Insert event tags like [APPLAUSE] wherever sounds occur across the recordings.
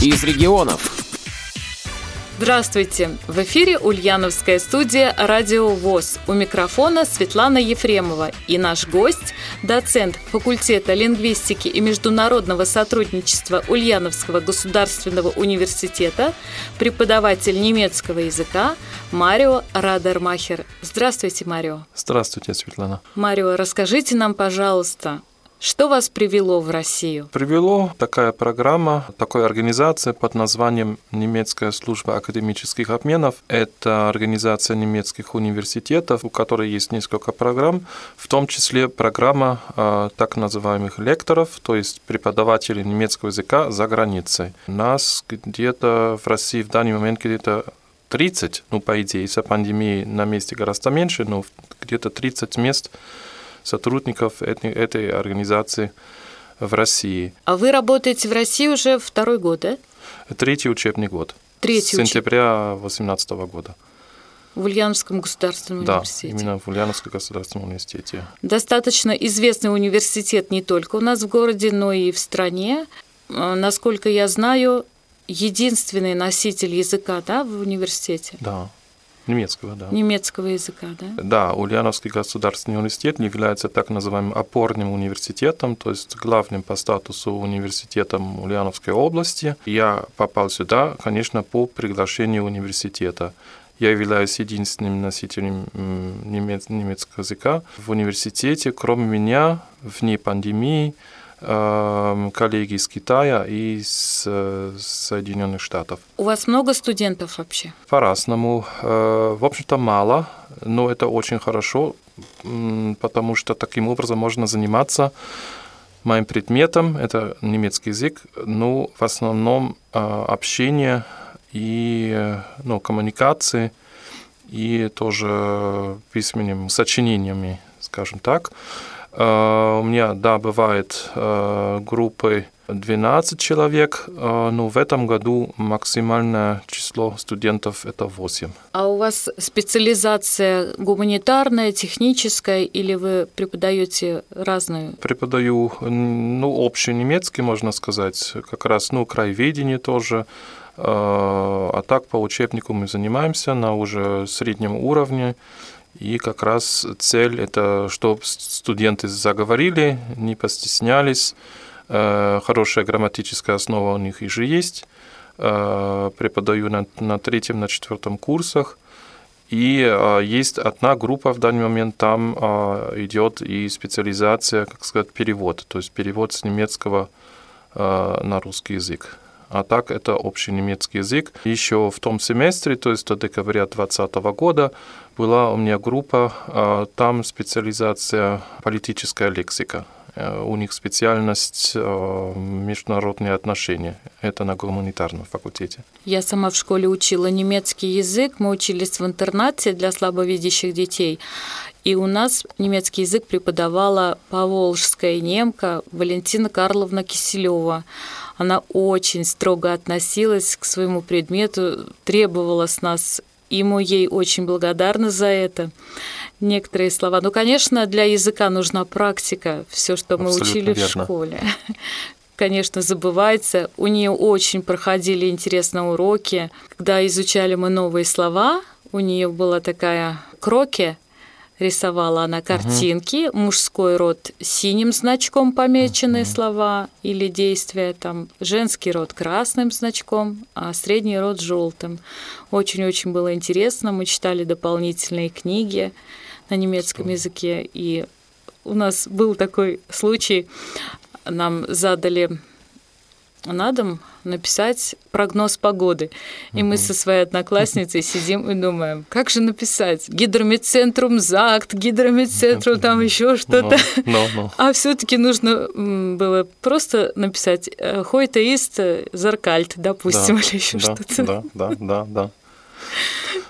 из регионов. Здравствуйте! В эфире Ульяновская студия «Радио ВОЗ». У микрофона Светлана Ефремова и наш гость – доцент факультета лингвистики и международного сотрудничества Ульяновского государственного университета, преподаватель немецкого языка Марио Радермахер. Здравствуйте, Марио. Здравствуйте, Светлана. Марио, расскажите нам, пожалуйста, что вас привело в Россию? Привело такая программа, такая организация под названием Немецкая служба академических обменов. Это организация немецких университетов, у которой есть несколько программ, в том числе программа э, так называемых лекторов, то есть преподавателей немецкого языка за границей. Нас где-то в России в данный момент где-то 30, ну, по идее, из-за пандемии на месте гораздо меньше, но где-то 30 мест сотрудников этой организации в России. А вы работаете в России уже второй год, да? Третий учебный год. Третий С сентября 2018 года. В Ульяновском государственном да, университете. именно в Ульяновском государственном университете. Достаточно известный университет не только у нас в городе, но и в стране. А, насколько я знаю, единственный носитель языка да, в университете. Да, Немецкого, да. Немецкого языка, да? Да, Ульяновский государственный университет является так называемым опорным университетом, то есть главным по статусу университетом Ульяновской области. Я попал сюда, конечно, по приглашению университета. Я являюсь единственным носителем немецкого языка в университете. Кроме меня, вне пандемии, коллеги из Китая и из э, Соединенных Штатов. У вас много студентов вообще? По-разному. Э, в общем-то, мало, но это очень хорошо, потому что таким образом можно заниматься моим предметом, это немецкий язык, ну, в основном э, общение и ну, коммуникации, и тоже письменными сочинениями, скажем так. Э, у меня, да, бывает э, группы 12 человек, э, но в этом году максимальное число студентов это 8. А у вас специализация гуманитарная, техническая или вы преподаете разную? Преподаю, ну, общий немецкий, можно сказать, как раз, ну, краеведение тоже, а так по учебнику мы занимаемся на уже среднем уровне. И как раз цель – это чтобы студенты заговорили, не постеснялись, э, хорошая грамматическая основа у них уже есть. Э, преподаю на, на третьем, на четвертом курсах. И э, есть одна группа в данный момент, там идет и специализация, как сказать, перевод, то есть перевод с немецкого на русский язык а так это общий немецкий язык. Еще в том семестре, то есть до декабря 2020 года, была у меня группа, а, там специализация политическая лексика. Э, у них специальность э, международные отношения. Это на гуманитарном факультете. Я сама в школе учила немецкий язык. Мы учились в интернате для слабовидящих детей. И у нас немецкий язык преподавала поволжская немка Валентина Карловна Киселева. Она очень строго относилась к своему предмету, требовала с нас и мы ей очень благодарны за это. Некоторые слова. Ну, конечно, для языка нужна практика. Все, что мы Абсолютно учили верно. в школе. [LAUGHS] Конечно, забывается. У нее очень проходили интересные уроки. Когда изучали мы новые слова, у нее была такая кроки, рисовала она картинки, угу. мужской род синим значком помеченные угу. слова или действия, там женский род красным значком, а средний род желтым. Очень-очень было интересно. Мы читали дополнительные книги на немецком Что? языке, и у нас был такой случай, нам задали на дом написать прогноз погоды. И мы со своей одноклассницей сидим и думаем, как же написать? Гидромедцентрум ЗАГТ, гидромедцентрум там еще что-то. No, no, no. А все-таки нужно было просто написать Хойта ист Заркальт, допустим, да, [LAUGHS] или еще да, что-то. Да, да, да, да.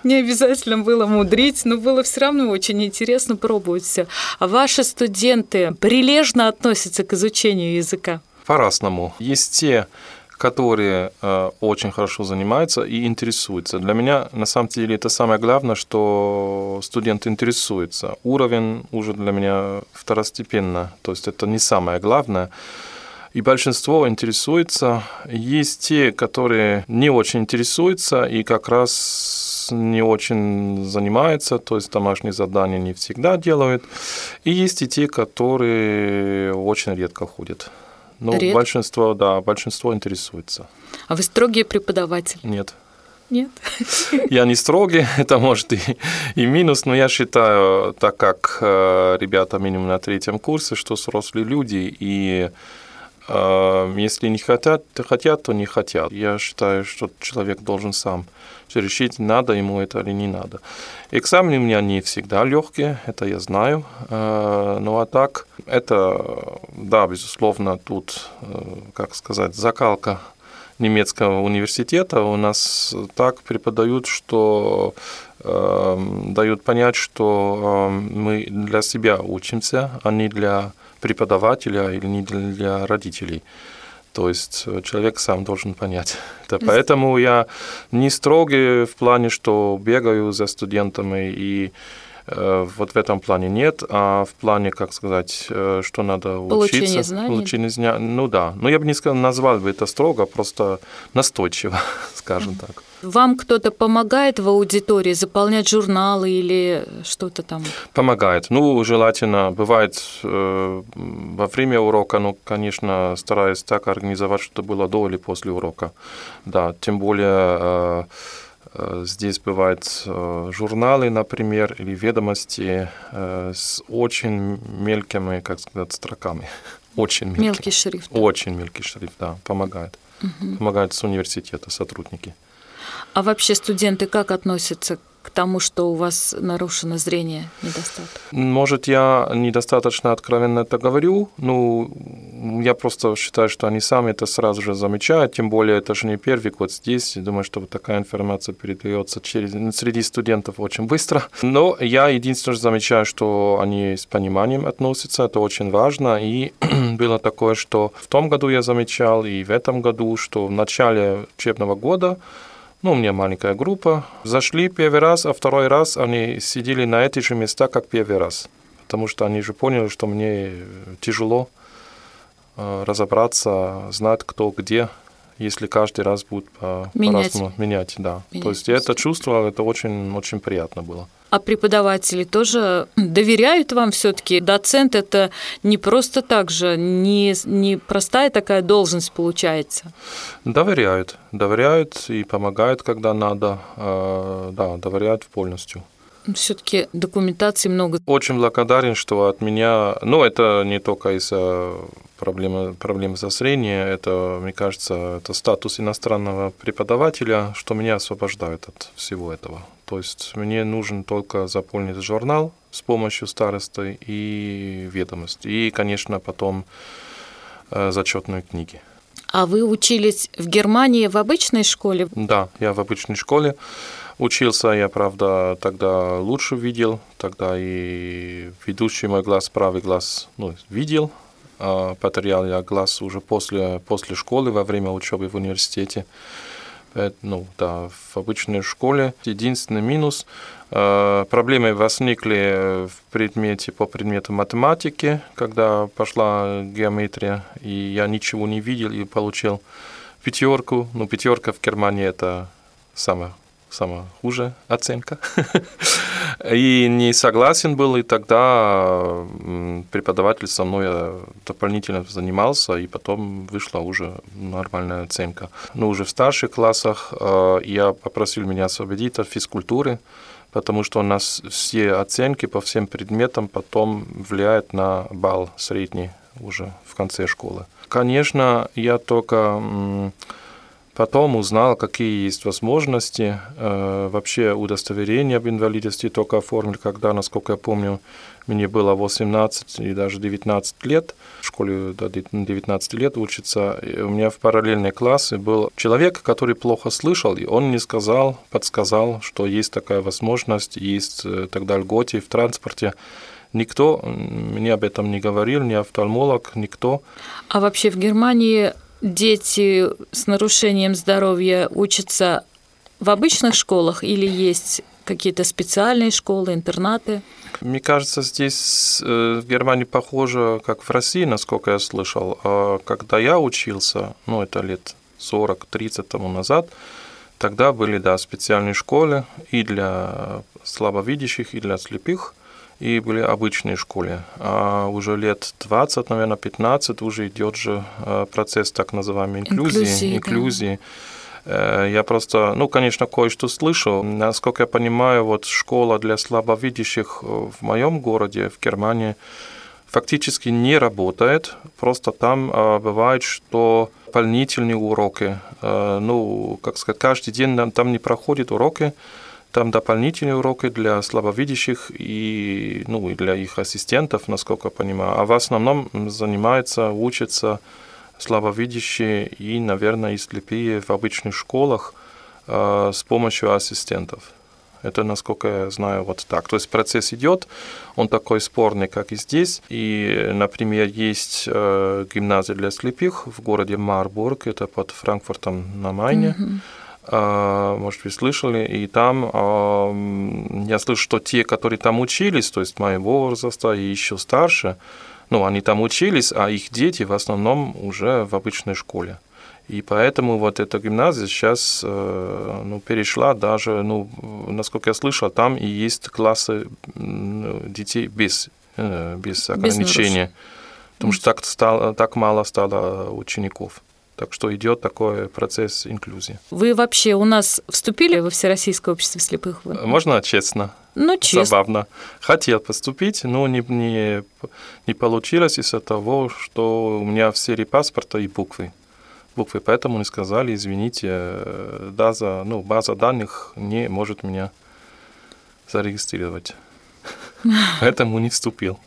Не обязательно было мудрить, но было все равно очень интересно пробовать все. А ваши студенты прилежно относятся к изучению языка? По-разному. Есть те, которые э, очень хорошо занимаются и интересуются. Для меня, на самом деле, это самое главное, что студент интересуется. Уровень уже для меня второстепенно, то есть это не самое главное. и большинство интересуется. Есть те, которые не очень интересуются и как раз не очень занимаются, то есть домашние задания не всегда делают. И есть и те, которые очень редко ходят. Ну, Редко? большинство, да, большинство интересуется. А вы строгий преподаватель? Нет. Нет. [LAUGHS] Я не строгий, [LAUGHS] это может и, и минус, но я считаю, так как э, ребята минимум на третьем курсе, что взрослые люди, и если не хотят, то хотят, то не хотят. Я считаю, что человек должен сам решить, надо ему это или не надо. Экзамены у меня не всегда легкие, это я знаю. Э, ну а так, это, да, безусловно, тут, э, как сказать, закалка немецкого университета у нас так преподают, что э, дают понять, что э, мы для себя учимся, а не для преподавателя или не для, родителей. То есть человек сам должен понять. Это поэтому я не строгий в плане, что бегаю за студентами и вот в этом плане нет, а в плане, как сказать, что надо Получение учиться. знаний. Получение знаний. Ну да. Но я бы не сказал, назвал бы это строго, просто настойчиво, [LAUGHS] скажем так. Вам кто-то помогает в аудитории заполнять журналы или что-то там? Помогает. Ну, желательно. Бывает э, во время урока, ну, конечно, стараюсь так организовать, чтобы было до или после урока. Да, тем более... Э, Здесь бывают журналы, например, или ведомости с очень мелкими, как сказать, строками. [LAUGHS] Очень мелкий. Мелкий шрифт. Очень мелкий шрифт, да, помогает. Угу. Помогают с университета сотрудники. А вообще студенты как относятся к тому, что у вас нарушено зрение, недостаток? Может, я недостаточно откровенно это говорю, ну, я просто считаю, что они сами это сразу же замечают, тем более это же не первый год здесь, я думаю, что вот такая информация передается через, среди студентов очень быстро. Но я единственное замечаю, что они с пониманием относятся, это очень важно, и [CLEARS THROAT] было такое, что в том году я замечал, и в этом году, что в начале учебного года ну, у меня маленькая группа. Зашли первый раз, а второй раз они сидели на этих же местах, как первый раз. Потому что они же поняли, что мне тяжело разобраться, знать, кто где, если каждый раз будет по, менять. по менять. Да. Менять. То есть я это чувствовал, это очень, очень приятно было. А преподаватели тоже доверяют вам все-таки? Доцент это не просто так же, не, не простая такая должность получается. Доверяют, доверяют и помогают, когда надо. Да, доверяют полностью все-таки документации много. Очень благодарен, что от меня, ну, это не только из-за проблемы, проблемы со зрением, это, мне кажется, это статус иностранного преподавателя, что меня освобождает от всего этого. То есть мне нужен только заполнить журнал с помощью старосты и ведомости. И, конечно, потом зачетные книги. А вы учились в Германии в обычной школе? Да, я в обычной школе. Учился я, правда, тогда лучше видел, тогда и ведущий мой глаз, правый глаз, ну, видел, а потерял я глаз уже после, после школы, во время учебы в университете. Ну, да, в обычной школе. Единственный минус Проблемы возникли в предмете по предмету математики, когда пошла геометрия, и я ничего не видел и получил пятерку. Ну, пятерка в Германии это самое самая хуже оценка. [LAUGHS] и не согласен был, и тогда преподаватель со мной дополнительно занимался, и потом вышла уже нормальная оценка. Но уже в старших классах я попросил меня освободить от физкультуры, потому что у нас все оценки по всем предметам потом влияют на балл средний уже в конце школы. Конечно, я только Потом узнал, какие есть возможности. Э, вообще удостоверение об инвалидности только оформили, когда, насколько я помню, мне было 18 и даже 19 лет. В школе до 19 лет учится. И у меня в параллельной классе был человек, который плохо слышал, и он мне сказал, подсказал, что есть такая возможность, есть э, тогда льготы в транспорте. Никто мне об этом не говорил, ни офтальмолог, никто. А вообще в Германии дети с нарушением здоровья учатся в обычных школах или есть какие-то специальные школы, интернаты? Мне кажется, здесь э, в Германии похоже, как в России, насколько я слышал. А когда я учился, ну, это лет 40-30 тому назад, тогда были, да, специальные школы и для слабовидящих, и для слепых, и были обычные школы. А уже лет 20, наверное, 15 уже идет же э, процесс так называемой инклюзии. Инклюзии, инклюзии. Да Э, я просто, ну, конечно, кое-что слышал. Насколько я понимаю, вот школа для слабовидящих в моем городе, в Германии, фактически не работает. Просто там э, бывает, что дополнительные уроки, э, ну, как сказать, каждый день там не проходят уроки, там дополнительные уроки для слабовидящих и, ну, и для их ассистентов, насколько я понимаю. А в основном занимается, учится слабовидящие и, наверное, и слепые в обычных школах э, с помощью ассистентов. Это, насколько я знаю, вот так. То есть процесс идет, он такой спорный, как и здесь. И, например, есть э, гимназия для слепых в городе Марбург, это под Франкфуртом на Майне. Mm-hmm. Uh, может, вы слышали, и там uh, я слышу, что те, которые там учились, то есть моего возраста и еще старше, ну, они там учились, а их дети в основном уже в обычной школе. И поэтому вот эта гимназия сейчас э, ну, перешла даже, ну, насколько я слышал, там и есть классы детей без, э, без ограничения. Без потому что так, стало, так мало стало учеников. Так что идет такой процесс инклюзии. Вы вообще у нас вступили во Всероссийское общество слепых? Можно честно? Ну, честно. Забавно. Хотел поступить, но не, не, не получилось из-за того, что у меня в серии паспорта и буквы. Буквы, поэтому не сказали, извините, база, ну, база данных не может меня зарегистрировать. [LAUGHS] Поэтому не вступил.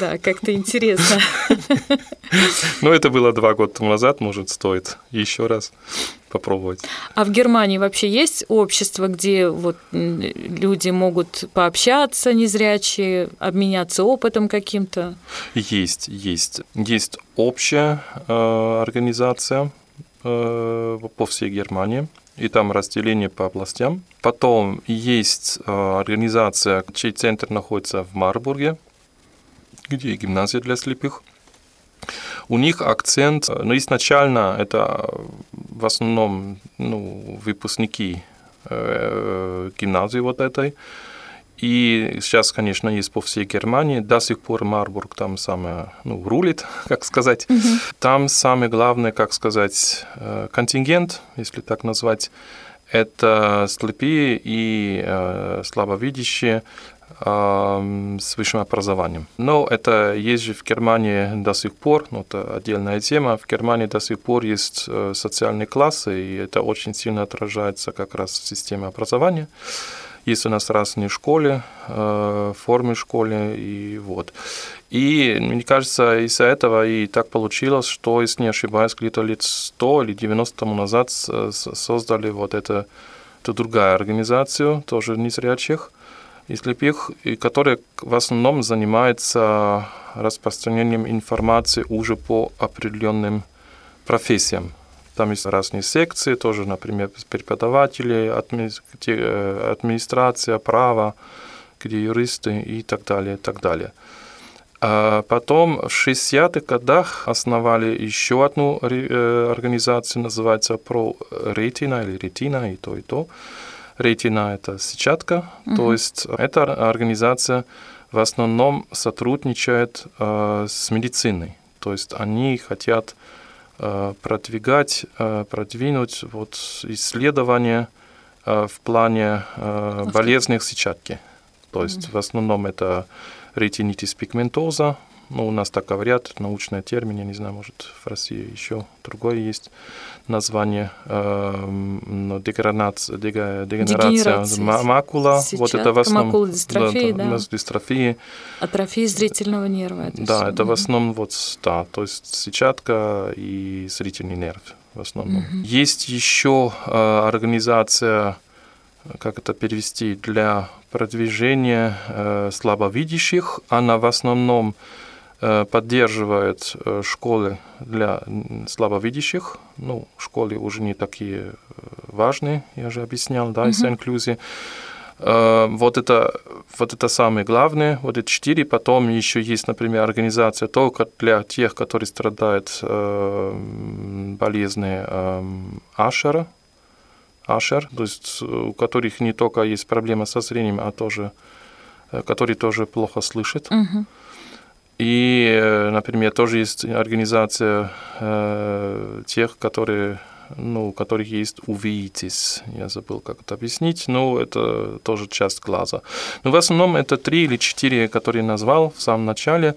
Да, как-то интересно. [LAUGHS] Ну, это было два года назад, может, стоит еще раз попробовать. А в Германии вообще есть общество, где вот люди могут пообщаться незрячие, обменяться опытом каким-то? Есть, есть. Есть общая э, организация э, по всей Германии и там разделение по областям. Потом есть э, организация, чей центр находится в Марбурге, где гимназия для слепых. У них акцент, э, ну, изначально это в основном ну, выпускники э, гимназии вот этой, и сейчас, конечно, есть по всей Германии. До сих пор Марбург там самое, ну, рулит, [LAUGHS] как сказать. Угу. Там самое главное, как сказать, э, контингент, если так назвать, это слепые и э, слабовидящие э, с высшим образованием. Но это есть же в Германии до сих пор, ну, это отдельная тема, в Германии до сих пор есть э, социальные классы, и это очень сильно отражается как раз в системе образования. Есть у нас разные школы, э, формы школы, и вот. И мне кажется, из-за этого и так получилось, что, если не ошибаюсь, где-то лет 100 или 90 тому назад создали вот это, эту другая организацию, тоже незрячих и слепых, и которая в основном занимается распространением информации уже по определенным профессиям. Там есть разные секции, тоже, например, преподаватели, э, администрация, право, где юристы и так далее, и так далее. А потом в 60-х годах основали еще одну э, организацию, называется Ретина или Ретина, и то, и то. Ретина – это сетчатка, угу. то есть эта организация в основном сотрудничает э, с медициной. То есть они хотят Э, продвигать, э, продвинуть вот исследования э, в плане болезней сетчатки. То есть mm-hmm. в основном это ретинитис пигментоза, ну, у нас так говорят, научный термин, я не знаю, может, в России еще другое есть название, э, ну, дегенерация, дегенерация макула, Сейчас. вот это в основном... Макула дистрофии, да. да. дистрофии. Атрофия зрительного нерва. Это да, все. это в основном вот, да, то есть сетчатка и зрительный нерв в основном. Угу. Есть еще э, организация, как это перевести, для продвижения э, слабовидящих. Она в основном поддерживает школы для слабовидящих. Ну, школы уже не такие важные, я же объяснял, да, из инклюзии. Вот это, вот это самое главное, вот эти четыре. Потом еще есть, например, организация только для тех, которые страдают болезни Ашера, Ашер, то есть у которых не только есть проблема со зрением, а тоже, которые тоже плохо слышат. Мгм. И, например, тоже есть организация э, тех, которые, ну, у которых есть увидитесь. Я забыл, как это объяснить, но это тоже часть глаза. Но в основном это три или четыре, которые назвал в самом начале.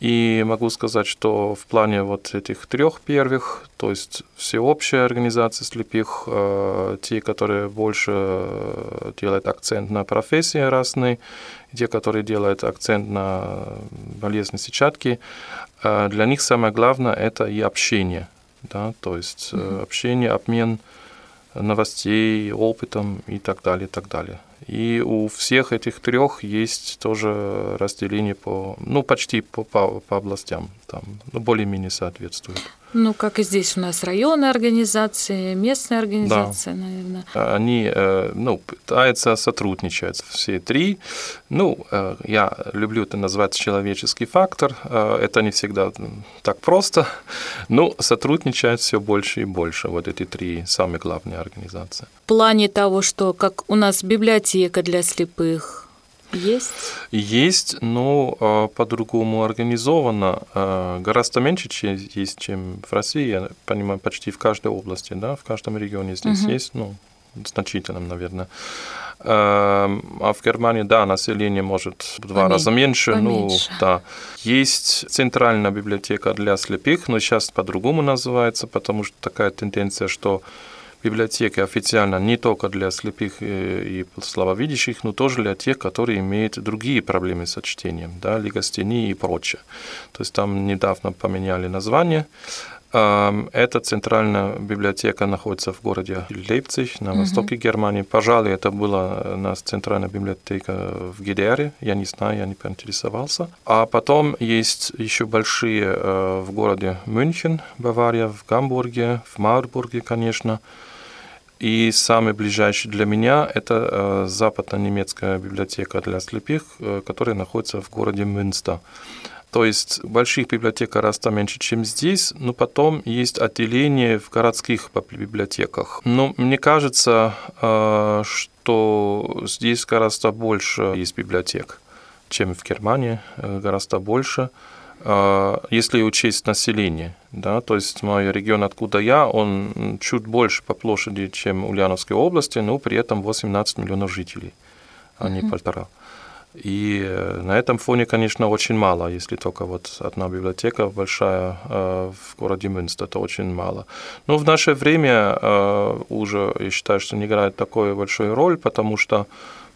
И могу сказать, что в плане вот этих трех первых, то есть всеобщая организация слепых, э, те, которые больше э, делают акцент на профессии разные, те, которые делают акцент на болезни сетчатки, э, для них самое главное это и общение, да, то есть э, общение, обмен новостей, опытом и так далее, и так далее. И у всех этих трех есть тоже разделение по, ну, почти по, по, по областям, там, ну, более-менее соответствует. Ну, как и здесь у нас районные организации, местные организации, наверное. Они, э, ну, пытаются сотрудничать, все три. Ну, э, я люблю это назвать человеческий фактор. Э, Это не всегда так просто, но сотрудничают все больше и больше, вот эти три самые главные организации. В плане того, что как у нас библиотека для слепых есть? Есть, но э, по-другому организовано. Э, Гораздо меньше чем есть, чем в России. Я понимаю, почти в каждой области, да, в каждом регионе здесь Мгм. есть, ну, значительном, наверное. Эм, А в Германии, да, население может в два Помен- раза меньше. поменьше. Ну, да. Есть центральная библиотека для слепых, но сейчас по-другому называется, потому что такая тенденция, что библиотеки официально не только для слепых и слабовидящих, но тоже для тех, которые имеют другие проблемы со чтением, да, лигостении и прочее. То есть там недавно поменяли название. Эта центральная библиотека находится в городе Лейпциг на востоке Германии. Пожалуй, это была у нас центральная библиотека в ГДР. Я не знаю, я не поинтересовался. А потом есть еще большие э, в городе Мюнхен, Бавария, в Гамбурге, в Марбурге, конечно. И самый ближайший для меня – это э, западно-немецкая библиотека для слепых, э, которая находится в городе Мюнстер. То есть больших библиотек гораздо меньше, чем здесь, но потом есть отделение в городских библиотеках. Но мне кажется, э, что здесь гораздо больше есть библиотек, чем в Германии, гораздо больше если учесть население. Да, то есть мой регион, откуда я, он чуть больше по площади, чем Ульяновской области, но при этом 18 миллионов жителей, а не полтора. И э, на этом фоне, конечно, очень мало, если только вот одна библиотека большая э, в городе Мюнстер, это очень мало. Но в наше время э, уже, я считаю, что не играет такой большой роль, потому что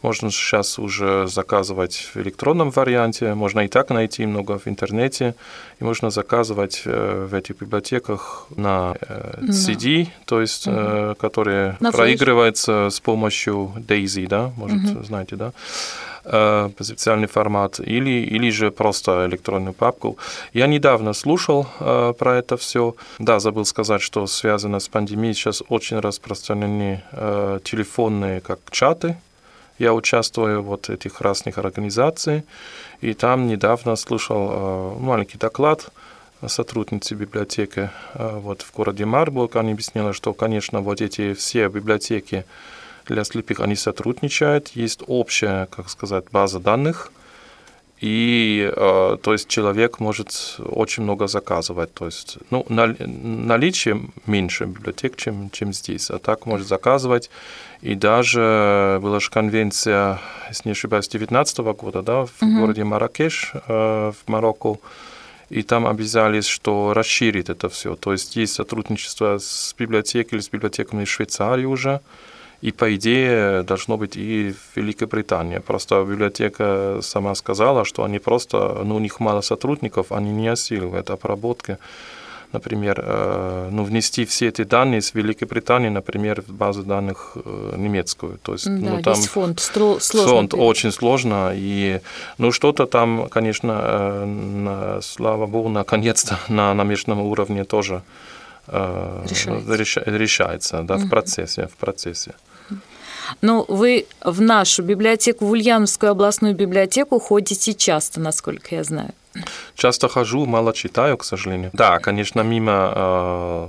можно сейчас уже заказывать в электронном варианте, можно и так найти много в интернете, и можно заказывать э, в этих библиотеках на э, CD, то есть, э, которые На флеш. проигрывается с помощью Daisy, да, может, знаете, да, э, специальный формат, или, или же просто электронную папку. Я недавно слушал э, про это все. Да, забыл сказать, что связано с пандемией, сейчас очень распространены э, телефонные как чаты, я участвую вот этих разных организаций, и там недавно слышал э, маленький доклад сотрудницы библиотеки э, вот в городе Марбург. Она объяснила, что, конечно, вот эти все библиотеки для слепых, они сотрудничают, есть общая, как сказать, база данных, и э, то есть человек может очень много заказывать. То есть ну, на- наличие меньше библиотек, чем, чем здесь. А так может заказывать. И даже была же конвенция, если не ошибаюсь, 19 года, да, в городе Маракеш э, в Марокко. И там обязались, что расширить это все. То есть есть сотрудничество с библиотекой или с библиотеками Швейцарии уже. И по идее должно быть и в Великобритании. Просто библиотека сама сказала, что они просто, ну, у них мало сотрудников, они не осиливают обработки например, ну, внести все эти данные с Великобритании, например, в базу данных немецкую. То есть, да, ну, там фонд сложно. Фонд очень сложно, и ну, что-то там, конечно, на, слава богу, наконец-то [LAUGHS] на, на международном уровне тоже решается, решается да, угу. в процессе, в процессе. Но вы в нашу библиотеку, в Ульяновскую областную библиотеку ходите часто, насколько я знаю. Часто хожу, мало читаю, к сожалению. Да, конечно, мимо э,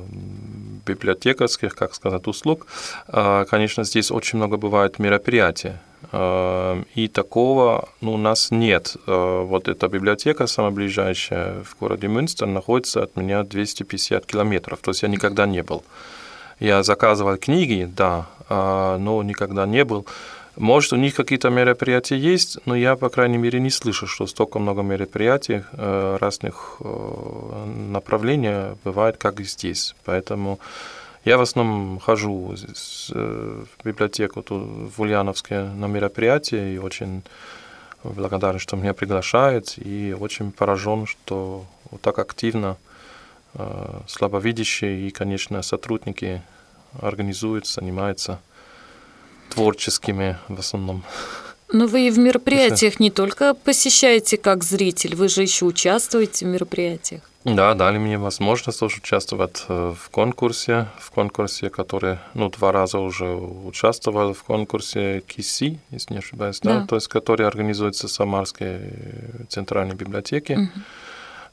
библиотекарских, как сказать, услуг, э, конечно, здесь очень много бывает мероприятий. Э, и такого ну, у нас нет. Э, вот эта библиотека, самая ближайшая в городе Мюнстер, находится от меня 250 километров. То есть я никогда не был. Я заказывал книги, да, а, но никогда не был. Может, у них какие-то мероприятия есть, но я, по крайней мере, не слышу, что столько много мероприятий э, разных э, направлений бывает, как и здесь. Поэтому я в основном хожу э, в библиотеку в Ульяновске на мероприятия и очень благодарен, что меня приглашают, и очень поражен, что вот так активно слабовидящие и, конечно, сотрудники организуют, занимаются творческими в основном. Но вы и в мероприятиях не только посещаете как зритель, вы же еще участвуете в мероприятиях. Да, дали мне возможность тоже участвовать э, в конкурсе, в конкурсе, который, ну, два раза уже участвовал в конкурсе КИСИ, если не ошибаюсь, да, да то есть который организуется в Самарской центральной библиотеке. Угу.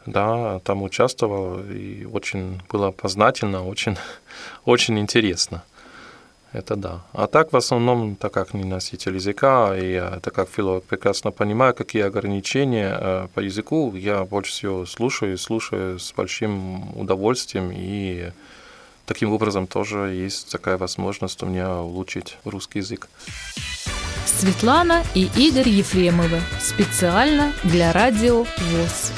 Да, там участвовал, и очень было познательно, очень, [LAUGHS] очень интересно. Это да. А так в основном, так как не носитель языка, и так как филолог прекрасно понимаю, какие ограничения э, по языку, я больше всего слушаю и слушаю с большим удовольствием, и таким образом тоже есть такая возможность у меня улучшить русский язык. Светлана и Игорь Ефремовы. Специально для радио ВОЗ.